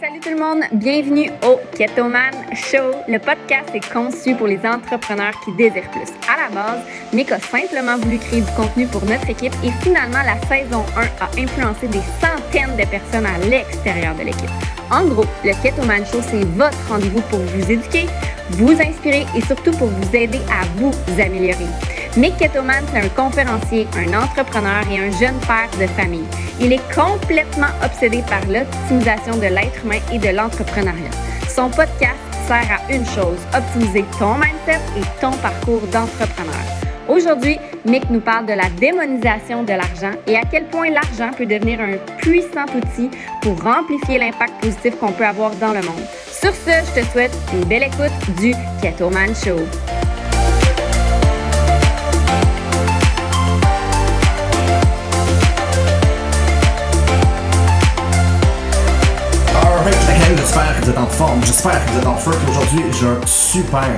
Salut tout le monde! Bienvenue au Ketoman Show. Le podcast est conçu pour les entrepreneurs qui désirent plus. À la base, Nick a simplement voulu créer du contenu pour notre équipe et finalement, la saison 1 a influencé des centaines de personnes à l'extérieur de l'équipe. En gros, le Ketoman Show, c'est votre rendez-vous pour vous éduquer, vous inspirer et surtout pour vous aider à vous améliorer. Mick Ketoman, c'est un conférencier, un entrepreneur et un jeune père de famille. Il est complètement obsédé par l'optimisation de l'être humain et de l'entrepreneuriat. Son podcast sert à une chose, optimiser ton mindset et ton parcours d'entrepreneur. Aujourd'hui, Mick nous parle de la démonisation de l'argent et à quel point l'argent peut devenir un puissant outil pour amplifier l'impact positif qu'on peut avoir dans le monde. Sur ce, je te souhaite une belle écoute du Ketoman Show. Vous êtes en forme, j'espère que vous êtes en feu. Aujourd'hui, j'ai un super,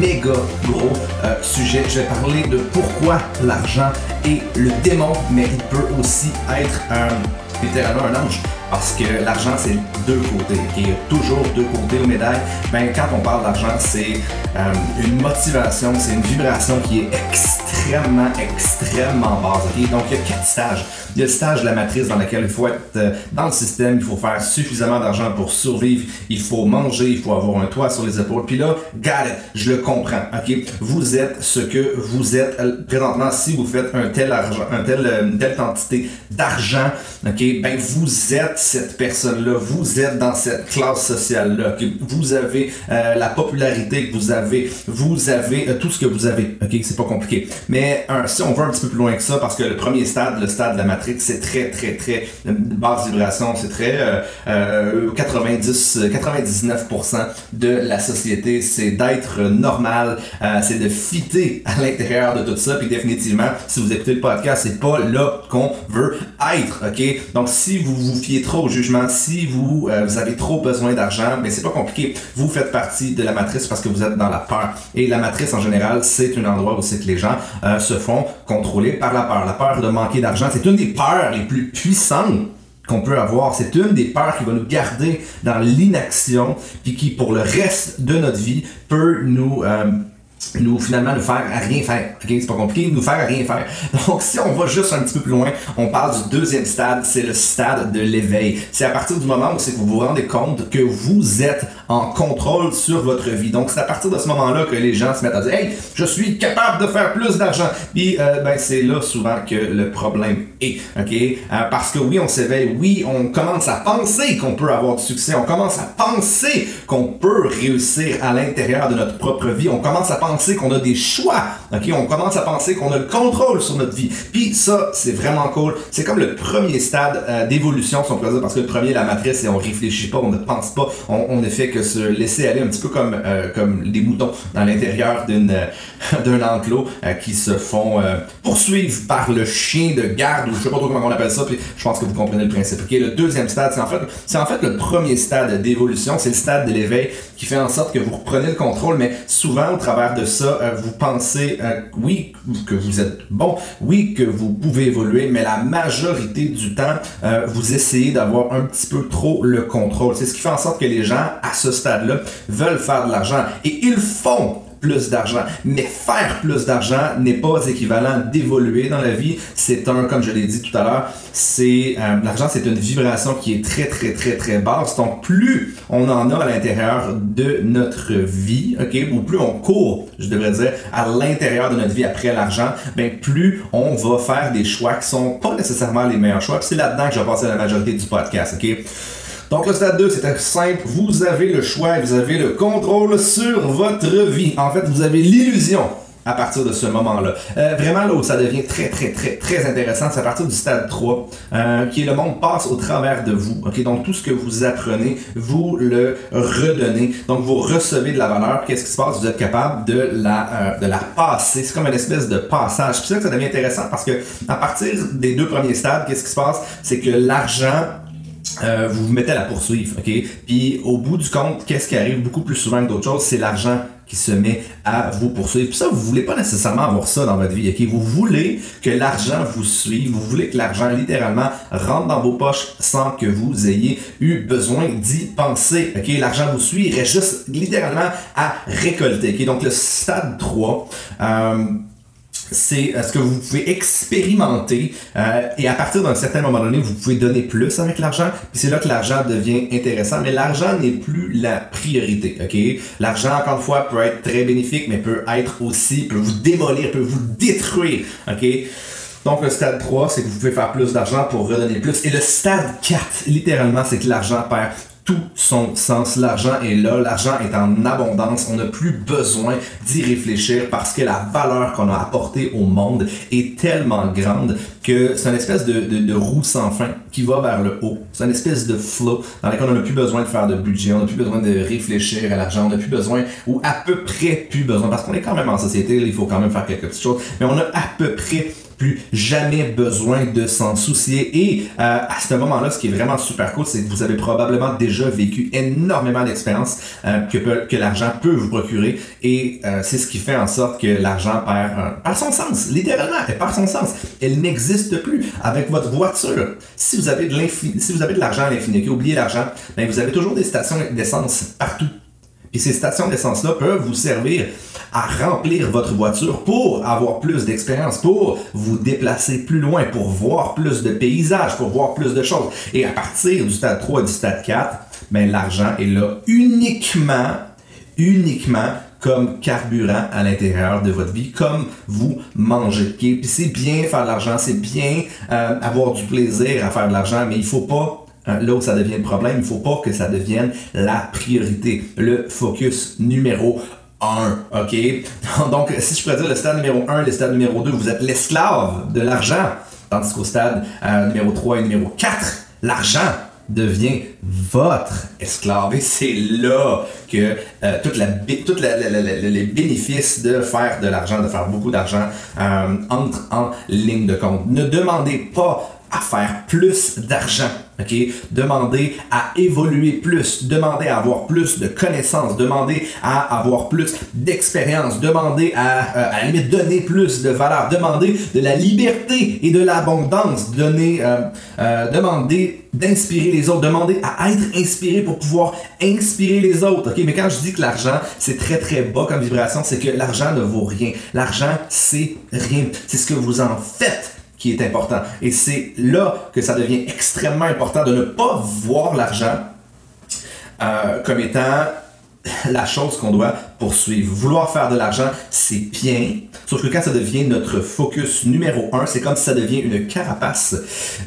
méga gros euh, sujet. Je vais parler de pourquoi l'argent est le démon, mais il peut aussi être un, littéralement un ange. Parce que l'argent, c'est deux côtés. Il y a toujours deux côtés aux médailles. Ben, quand on parle d'argent, c'est euh, une motivation, c'est une vibration qui est extrêmement, extrêmement basse. Donc, il y a quatre stages. Le stage de la matrice dans lequel il faut être euh, dans le système, il faut faire suffisamment d'argent pour survivre, il faut manger, il faut avoir un toit sur les épaules. Puis là, got je le comprends. Ok, vous êtes ce que vous êtes euh, présentement. Si vous faites un tel argent, un tel, une telle quantité d'argent, ok, ben vous êtes cette personne-là, vous êtes dans cette classe sociale-là, que vous avez euh, la popularité que vous avez, vous avez euh, tout ce que vous avez, ok, c'est pas compliqué. Mais si on va un petit peu plus loin que ça, parce que le premier stade, le stade de la matrice, c'est très, très, très basse vibration, c'est très 90, euh, 99% de la société, c'est d'être normal, c'est de fitter à l'intérieur de tout ça, puis définitivement, si vous écoutez le podcast, c'est pas là qu'on veut être, ok? Donc si vous vous fiez trop au jugement, si vous, euh, vous avez trop besoin d'argent, mais c'est pas compliqué. Vous faites partie de la matrice parce que vous êtes dans la peur. Et la matrice, en général, c'est un endroit où c'est que les gens euh, se font contrôler par la peur. La peur de manquer d'argent, c'est une des les plus puissantes qu'on peut avoir. C'est une des peurs qui va nous garder dans l'inaction, puis qui, pour le reste de notre vie, peut nous... Euh, nous finalement nous faire à rien faire. Ok, c'est pas compliqué, nous faire à rien faire. Donc si on va juste un petit peu plus loin, on parle du deuxième stade, c'est le stade de l'éveil. C'est à partir du moment où c'est que vous vous rendez compte que vous êtes en contrôle sur votre vie. Donc c'est à partir de ce moment-là que les gens se mettent à dire Hey, je suis capable de faire plus d'argent. Puis euh, ben c'est là souvent que le problème est. Ok, euh, parce que oui, on s'éveille, oui, on commence à penser qu'on peut avoir du succès, on commence à penser qu'on peut réussir à l'intérieur de notre propre vie, on commence à penser qu'on a des choix. OK? On commence à penser qu'on a le contrôle sur notre vie. Puis ça, c'est vraiment cool. C'est comme le premier stade euh, d'évolution, si on peut dire, parce que le premier, la matrice, et on réfléchit pas, on ne pense pas. On, ne fait que se laisser aller un petit peu comme, euh, comme des moutons dans l'intérieur d'une, euh, d'un enclos qui se font poursuivre par le chien de garde, ou je sais pas trop comment on appelle ça, puis je pense que vous comprenez le principe. OK? Le deuxième stade, c'est en fait, c'est en fait le premier stade d'évolution, c'est le stade de l'éveil qui fait en sorte que vous reprenez le contrôle, mais souvent au travers de ça, euh, vous pensez, euh, oui, que vous êtes bon, oui, que vous pouvez évoluer, mais la majorité du temps, euh, vous essayez d'avoir un petit peu trop le contrôle. C'est ce qui fait en sorte que les gens, à ce stade-là, veulent faire de l'argent. Et ils font plus d'argent. Mais faire plus d'argent n'est pas équivalent d'évoluer dans la vie. C'est un, comme je l'ai dit tout à l'heure, c'est euh, l'argent, c'est une vibration qui est très très très très basse. Donc plus on en a à l'intérieur de notre vie, ok, ou plus on court, je devrais dire, à l'intérieur de notre vie après l'argent, ben plus on va faire des choix qui sont pas nécessairement les meilleurs choix. c'est là-dedans que je vais passer la majorité du podcast, ok? Donc le stade 2, c'est simple, vous avez le choix vous avez le contrôle sur votre vie. En fait, vous avez l'illusion à partir de ce moment-là. Euh, vraiment, là où ça devient très, très, très, très intéressant, c'est à partir du stade 3, euh, qui est le monde passe au travers de vous. Ok, Donc, tout ce que vous apprenez, vous le redonnez. Donc, vous recevez de la valeur. Qu'est-ce qui se passe? Vous êtes capable de la, euh, de la passer. C'est comme une espèce de passage. C'est ça que ça devient intéressant parce que à partir des deux premiers stades, qu'est-ce qui se passe? C'est que l'argent euh, vous vous mettez à la poursuivre, ok? Puis au bout du compte, qu'est-ce qui arrive beaucoup plus souvent que d'autres choses, c'est l'argent qui se met à vous poursuivre. Puis ça, vous voulez pas nécessairement avoir ça dans votre vie, ok? Vous voulez que l'argent vous suive, vous voulez que l'argent littéralement rentre dans vos poches sans que vous ayez eu besoin d'y penser, ok? L'argent vous suit, il reste juste littéralement à récolter, ok? Donc le stade 3, euh, c'est ce que vous pouvez expérimenter euh, et à partir d'un certain moment donné, vous pouvez donner plus avec l'argent. Puis c'est là que l'argent devient intéressant. Mais l'argent n'est plus la priorité. Ok, l'argent encore une fois peut être très bénéfique, mais peut être aussi peut vous démolir, peut vous détruire. Ok? Donc le stade 3, c'est que vous pouvez faire plus d'argent pour redonner plus. Et le stade 4, littéralement, c'est que l'argent perd tout son sens. L'argent est là, l'argent est en abondance, on n'a plus besoin d'y réfléchir parce que la valeur qu'on a apportée au monde est tellement grande que c'est une espèce de, de, roue sans fin qui va vers le haut. C'est une espèce de flow dans lequel on n'a plus besoin de faire de budget, on n'a plus besoin de réfléchir à l'argent, on n'a plus besoin, ou à peu près plus besoin, parce qu'on est quand même en société, il faut quand même faire quelques petites choses, mais on a à peu près plus jamais besoin de s'en soucier. Et euh, à ce moment-là, ce qui est vraiment super cool, c'est que vous avez probablement déjà vécu énormément d'expériences euh, que, que l'argent peut vous procurer. Et euh, c'est ce qui fait en sorte que l'argent perd, perd son sens. Littéralement, elle perd son sens. Elle n'existe plus. Avec votre voiture, si vous avez de si vous avez de l'argent à l'infini, oubliez l'argent, ben vous avez toujours des stations d'essence partout. Et ces stations d'essence-là peuvent vous servir à remplir votre voiture pour avoir plus d'expérience, pour vous déplacer plus loin, pour voir plus de paysages, pour voir plus de choses. Et à partir du stade 3 et du stade 4, ben, l'argent est là uniquement, uniquement comme carburant à l'intérieur de votre vie, comme vous mangez. Puis c'est bien faire de l'argent, c'est bien euh, avoir du plaisir à faire de l'argent, mais il faut pas là où ça devient le problème, il faut pas que ça devienne la priorité, le focus numéro 1, OK? Donc, si je pourrais dire le stade numéro 1, le stade numéro 2, vous êtes l'esclave de l'argent. Tandis qu'au stade euh, numéro 3 et numéro 4, l'argent devient votre esclave. Et c'est là que euh, les bénéfices de faire de l'argent, de faire beaucoup d'argent, euh, entrent en ligne de compte. Ne demandez pas à faire plus d'argent. OK? Demandez à évoluer plus, demandez à avoir plus de connaissances, demandez à avoir plus d'expérience, demandez à, euh, donner plus de valeur, demandez de la liberté et de l'abondance, euh, euh, demandez d'inspirer les autres, demandez à être inspiré pour pouvoir inspirer les autres. Mais quand je dis que l'argent, c'est très très bas comme vibration, c'est que l'argent ne vaut rien. L'argent, c'est rien. C'est ce que vous en faites qui est important. Et c'est là que ça devient extrêmement important de ne pas voir l'argent euh, comme étant la chose qu'on doit poursuivre. Vouloir faire de l'argent, c'est bien. Sauf que quand ça devient notre focus numéro un, c'est comme si ça devient une carapace.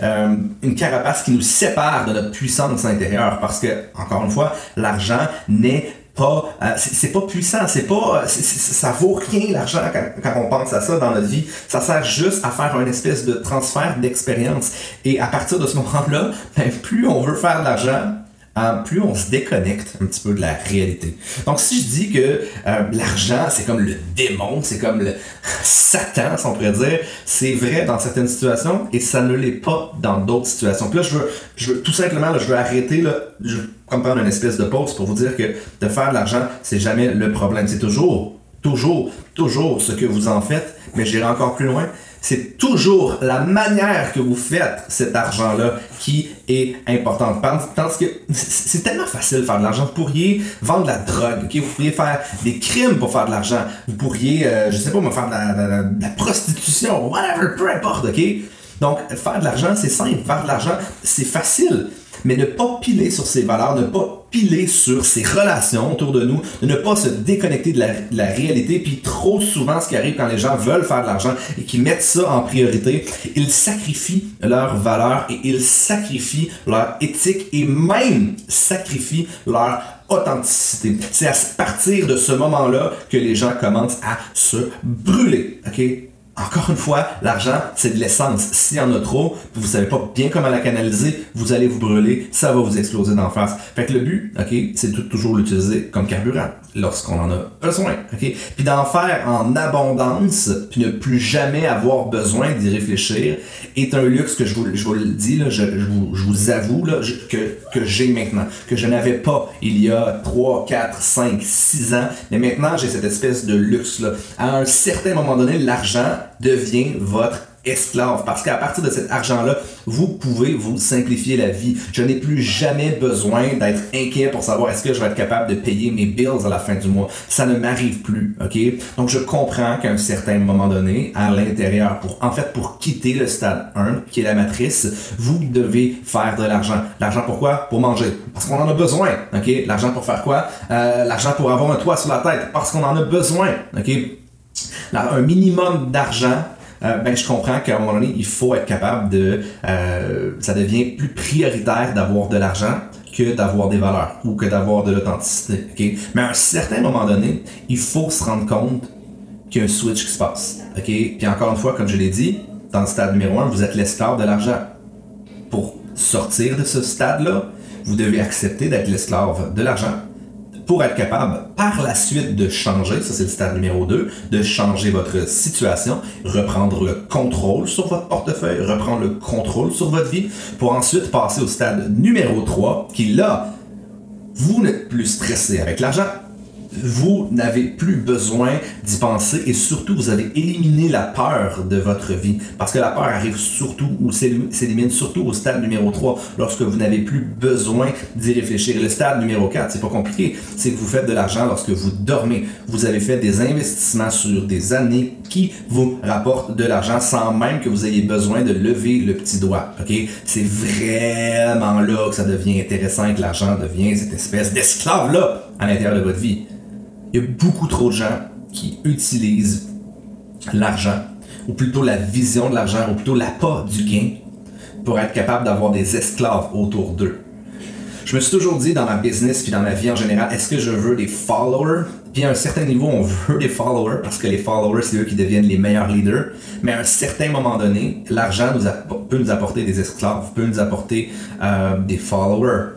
Euh, une carapace qui nous sépare de notre puissance intérieure. Parce que, encore une fois, l'argent n'est pas, euh, c'est pas puissant, c'est pas, ça vaut rien l'argent quand, on pense à ça dans notre vie. Ça sert juste à faire un espèce de transfert d'expérience. Et à partir de ce moment-là, ben, plus on veut faire de l'argent, euh, plus on se déconnecte un petit peu de la réalité. Donc si je dis que euh, l'argent, c'est comme le démon, c'est comme le Satan, si on pourrait dire, c'est vrai dans certaines situations et ça ne l'est pas dans d'autres situations. Puis là, je veux, je veux tout simplement, je veux arrêter, là, je veux une espèce de pause pour vous dire que de faire de l'argent, c'est jamais le problème. C'est toujours, toujours, toujours ce que vous en faites, mais j'irai encore plus loin c'est toujours la manière que vous faites cet argent-là qui est importante. Parce que c'est tellement facile de faire de l'argent. Vous pourriez vendre de la drogue, ok? vous pourriez faire des crimes pour faire de l'argent. Vous pourriez, euh, je sais pas, me faire de la, de la prostitution, whatever, peu importe, ok? Donc, faire de l'argent, c'est simple. Faire de l'argent, c'est facile mais ne pas piler sur ses valeurs, ne pas piler sur ses relations autour de nous, de ne pas se déconnecter de la, réalité. Puis trop souvent, ce qui arrive quand les gens veulent faire de l'argent et qui mettent ça en priorité, ils sacrifient leurs valeurs et ils sacrifient leur éthique et même sacrifient leur authenticité. C'est à partir de ce moment-là que les gens commencent à se brûler. OK? Encore une fois, l'argent, c'est de l'essence. S'il y en a trop, vous savez pas bien comment la canaliser, vous allez vous brûler, ça va vous exploser d'en face. Fait que le but, ok, c'est toujours l'utiliser comme carburant lorsqu'on en a besoin, ok? Puis d'en faire en abondance, puis ne plus jamais avoir besoin d'y réfléchir, est un luxe que je vous, je vous le dis là, je, je, vous, je vous, avoue là, que, que j'ai maintenant, que je n'avais pas il y a 3, 4, 5, 6 ans, mais maintenant j'ai cette espèce de luxe là. À un certain moment donné, l'argent devient votre esclave. Parce qu'à partir de cet argent-là, vous pouvez vous simplifier la vie. Je n'ai plus jamais besoin d'être inquiet pour savoir est-ce que je vais être capable de payer mes bills à la fin du mois. Ça ne m'arrive plus, ok? Donc je comprends qu'à un certain moment donné, à l'intérieur, pour, en fait, pour quitter le stade 1, qui est la matrice, vous devez faire de l'argent. L'argent pourquoi? Pour manger. Parce qu'on en a besoin, ok? L'argent pour faire quoi? Euh, l'argent pour avoir un toit sur la tête. Parce qu'on en a besoin, ok? Un minimum d'argent, euh, ben je comprends qu'à un moment donné, il faut être capable de... Euh, ça devient plus prioritaire d'avoir de l'argent que d'avoir des valeurs ou que d'avoir de l'authenticité. Mais à un certain moment donné, il faut se rendre compte qu'il y a un switch qui se passe. Puis encore une fois, comme je l'ai dit, dans le stade numéro 1, vous êtes l'esclave de l'argent. Pour sortir de ce stade-là, vous devez accepter d'être l'esclave de l'argent pour être capable par la suite de changer, ça c'est le stade numéro 2, de changer votre situation, reprendre le contrôle sur votre portefeuille, reprendre le contrôle sur votre vie, pour ensuite passer au stade numéro 3, qui là, vous n'êtes plus stressé avec l'argent, vous n'avez plus besoin d'y penser et surtout vous avez éliminé la peur de votre vie. Parce que la peur arrive surtout ou s'élimine surtout au stade numéro 3 lorsque vous n'avez plus besoin d'y réfléchir. Le stade numéro 4, c'est pas compliqué. C'est que vous faites de l'argent lorsque vous dormez. Vous avez fait des investissements sur des années qui vous rapportent de l'argent sans même que vous ayez besoin de lever le petit doigt. OK? C'est vraiment là que ça devient intéressant et que l'argent devient cette espèce d'esclave là à l'intérieur de votre vie il y a beaucoup trop de gens qui utilisent l'argent, ou plutôt la vision de l'argent, ou plutôt l'appât du gain, pour être capable d'avoir des esclaves autour d'eux. Je me suis toujours dit dans ma business puis dans ma vie en général, est-ce que je veux des followers? Puis à un certain niveau, on veut des followers parce que les followers, c'est eux qui deviennent les meilleurs leaders. Mais à un certain moment donné, l'argent peut nous apporter des esclaves, peut nous apporter euh, des followers.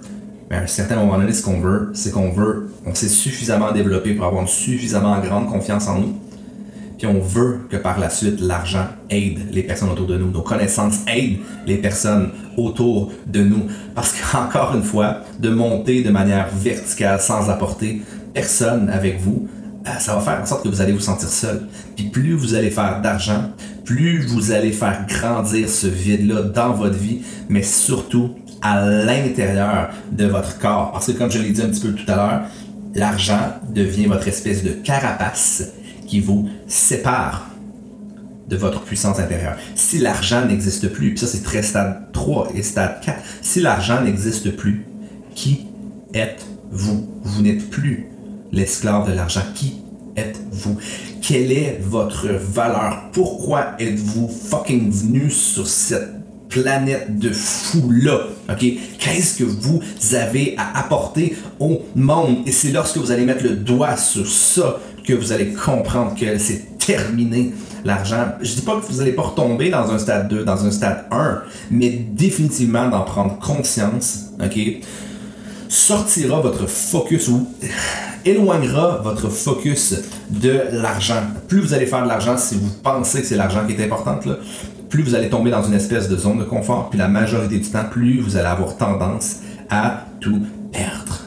À un certain moment donné, ce qu'on veut, c'est qu'on veut, on s'est suffisamment développé pour avoir une suffisamment grande confiance en nous. Puis on veut que par la suite, l'argent aide les personnes autour de nous. Nos connaissances aident les personnes autour de nous. Parce qu'encore une fois, de monter de manière verticale sans apporter personne avec vous, euh, ça va faire en sorte que vous allez vous sentir seul. Puis plus vous allez faire d'argent, plus vous allez faire grandir ce vide-là dans votre vie, mais surtout à l'intérieur de votre corps. Parce que comme je l'ai dit un petit peu tout à l'heure, l'argent devient votre espèce de carapace qui vous sépare de votre puissance intérieure. Si l'argent n'existe plus, puis ça c'est très stade 3 et stade 4, si l'argent n'existe plus, qui êtes-vous? Vous, n'êtes plus l'esclave de l'argent. Qui êtes-vous? Quelle est votre valeur? Pourquoi êtes-vous fucking venu sur cette planète de fou là. OK? Qu'est-ce que vous avez à apporter au monde? Et c'est lorsque vous allez mettre le doigt sur ça que vous allez comprendre que c'est terminé l'argent. Je dis pas que vous allez pas retomber dans un stade 2, dans un stade 1, mais définitivement d'en prendre conscience, OK? Sortira votre focus ou éloignera votre focus de l'argent. Plus vous allez faire de l'argent, si vous pensez que c'est l'argent qui est important, là, plus vous allez tomber dans une espèce de zone de confort, puis la majorité du temps, plus vous allez avoir tendance à tout perdre.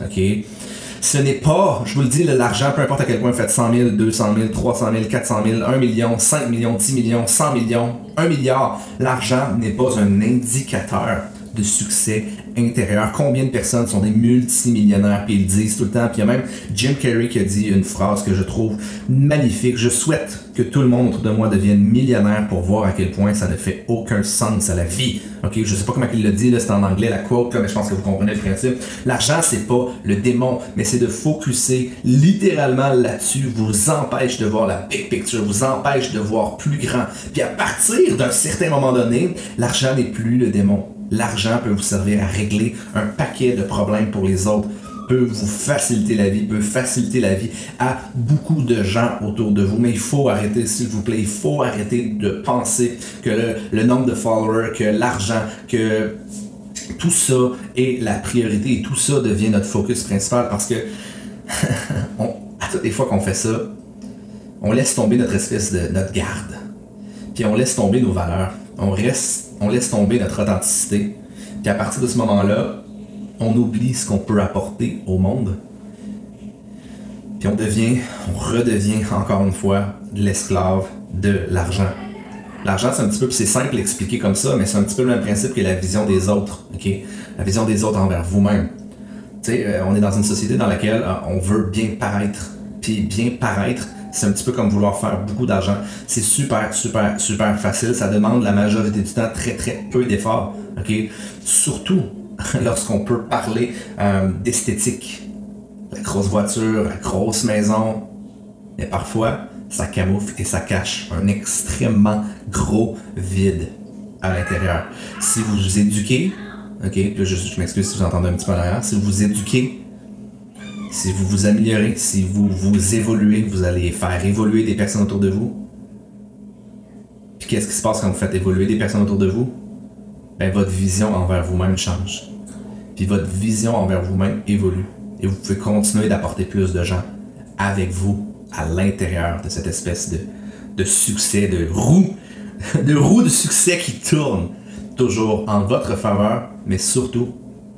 Ce n'est pas, je vous le dis, l'argent, peu importe à quel point vous faites 100 000, 200 000, 300 000, 400 000, 1 million, 5 millions, 10 millions, 100 millions, 1 milliard, l'argent n'est pas un indicateur de succès intérieur. Combien de personnes sont des multimillionnaires, puis ils disent tout le temps. Puis il y a même Jim Carrey qui a dit une phrase que je trouve magnifique. Je souhaite que tout le monde autour de moi devienne millionnaire pour voir à quel point ça ne fait aucun sens à la vie. Ok, je sais pas comment il le dit, c'est en anglais la quote, mais je pense que vous comprenez le principe. L'argent, c'est pas le démon, mais c'est de focuser littéralement là-dessus, vous empêche de voir la big picture, vous empêche de voir plus grand. Puis à partir d'un certain moment donné, l'argent n'est plus le démon l'argent peut vous servir à régler un paquet de problèmes pour les autres. peut vous faciliter la vie, peut faciliter la vie à beaucoup de gens autour de vous. Mais il faut arrêter, s'il vous plaît, il faut arrêter de penser que le, nombre de followers, que l'argent, que tout ça est la priorité et tout ça devient notre focus principal parce que à toutes les fois qu'on fait ça, on laisse tomber notre espèce de notre garde. Puis on laisse tomber nos valeurs. On, reste, on laisse tomber notre authenticité. Puis à partir de ce moment-là, on oublie ce qu'on peut apporter au monde. Puis on devient, on redevient encore une fois l'esclave de l'argent. L'argent, c'est un petit peu, c'est simple d'expliquer comme ça, mais c'est un petit peu le même principe que la vision des autres? La vision des autres envers vous-même. Tu sais, euh, on est dans une société dans laquelle euh, on veut bien paraître. Puis bien paraître, c'est un petit peu comme vouloir faire beaucoup d'argent. C'est super, super, super facile. Ça demande la majorité du temps très, très peu d'efforts. Surtout lorsqu'on peut parler euh, d'esthétique. La grosse voiture, la grosse maison. Mais parfois, ça camoufle et ça cache un extrêmement gros vide à l'intérieur. Si vous vous éduquez, ok, je, m'excuse si vous entendez un petit peu en arrière, si vous vous éduquez, si vous vous améliorez, si vous vous évoluez, vous allez faire évoluer des personnes autour de vous. Puis qu'est-ce qui se passe quand vous faites évoluer des personnes autour de vous? Ben, votre vision envers vous-même change. Puis votre vision envers vous-même évolue. Et vous pouvez continuer d'apporter plus de gens avec vous à l'intérieur de cette espèce de, de succès, de roue, de roue de succès qui tourne toujours en votre faveur, mais surtout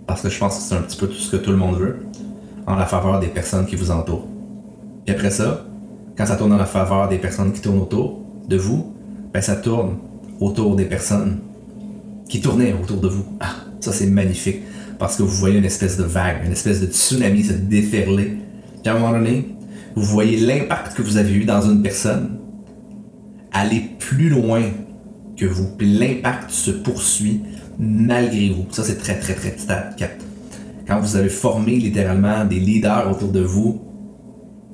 parce que je pense que c'est un petit peu tout ce que tout le monde veut, en la faveur des personnes qui vous entourent. Et après ça, quand ça tourne en la faveur des personnes qui tournent autour de vous, ben ça tourne autour des personnes qui tournaient autour de vous. Ah, ça c'est magnifique parce que vous voyez une espèce de vague, une espèce de tsunami se déferler. À un moment donné, vous voyez l'impact que vous avez eu dans une personne aller plus loin que vous. Puis l'impact se poursuit malgré vous. Ça, c'est très, très, très stade 4. Quand vous avez formé littéralement des leaders autour de vous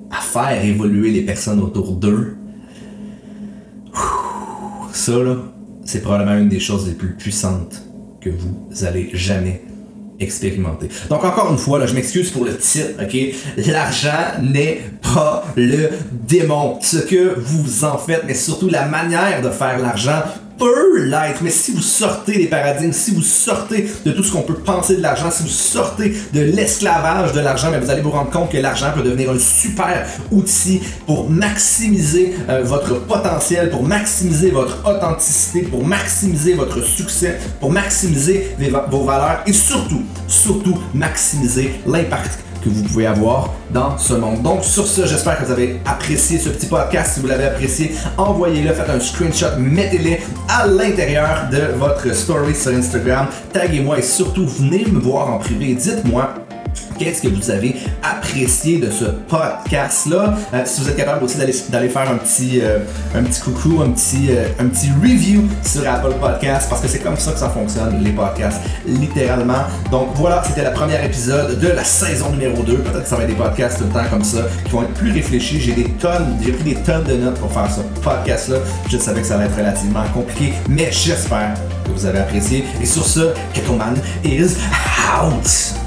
à faire évoluer les personnes autour d'eux, ça, c'est probablement une des choses les plus puissantes que vous allez jamais expérimenter. Donc encore une fois, je m'excuse pour le titre, ok? L'argent n'est pas le démon. Ce que vous en faites, mais surtout la manière de faire l'argent peut l'être, mais si vous sortez des paradigmes, si vous sortez de tout ce qu'on peut penser de l'argent, si vous sortez de l'esclavage de l'argent, vous allez vous rendre compte que l'argent peut devenir un super outil pour maximiser euh, votre potentiel, pour maximiser votre authenticité, pour maximiser votre succès, pour maximiser vos valeurs et surtout, surtout maximiser l'impact que vous pouvez avoir dans ce monde. Donc sur ce, j'espère que vous avez apprécié ce petit podcast. Si vous l'avez apprécié, envoyez-le, faites un screenshot, mettez-le à l'intérieur de votre story sur Instagram. Taguez-moi et surtout venez me voir en privé. Dites-moi Qu'est-ce que vous avez apprécié de ce podcast-là? Euh, si vous êtes capable aussi d'aller faire un petit, euh, un petit coucou, un petit, euh, un petit review sur Apple Podcast, parce que c'est comme ça que ça fonctionne, les podcasts, littéralement. Donc voilà, c'était le premier épisode de la saison numéro 2. Peut-être que ça va être des podcasts tout le temps comme ça, qui vont être plus réfléchis. J'ai des tonnes, j'ai pris des tonnes de notes pour faire ce podcast-là. Je savais que ça allait être relativement compliqué, mais j'espère que vous avez apprécié. Et sur ce, Kettleman is out!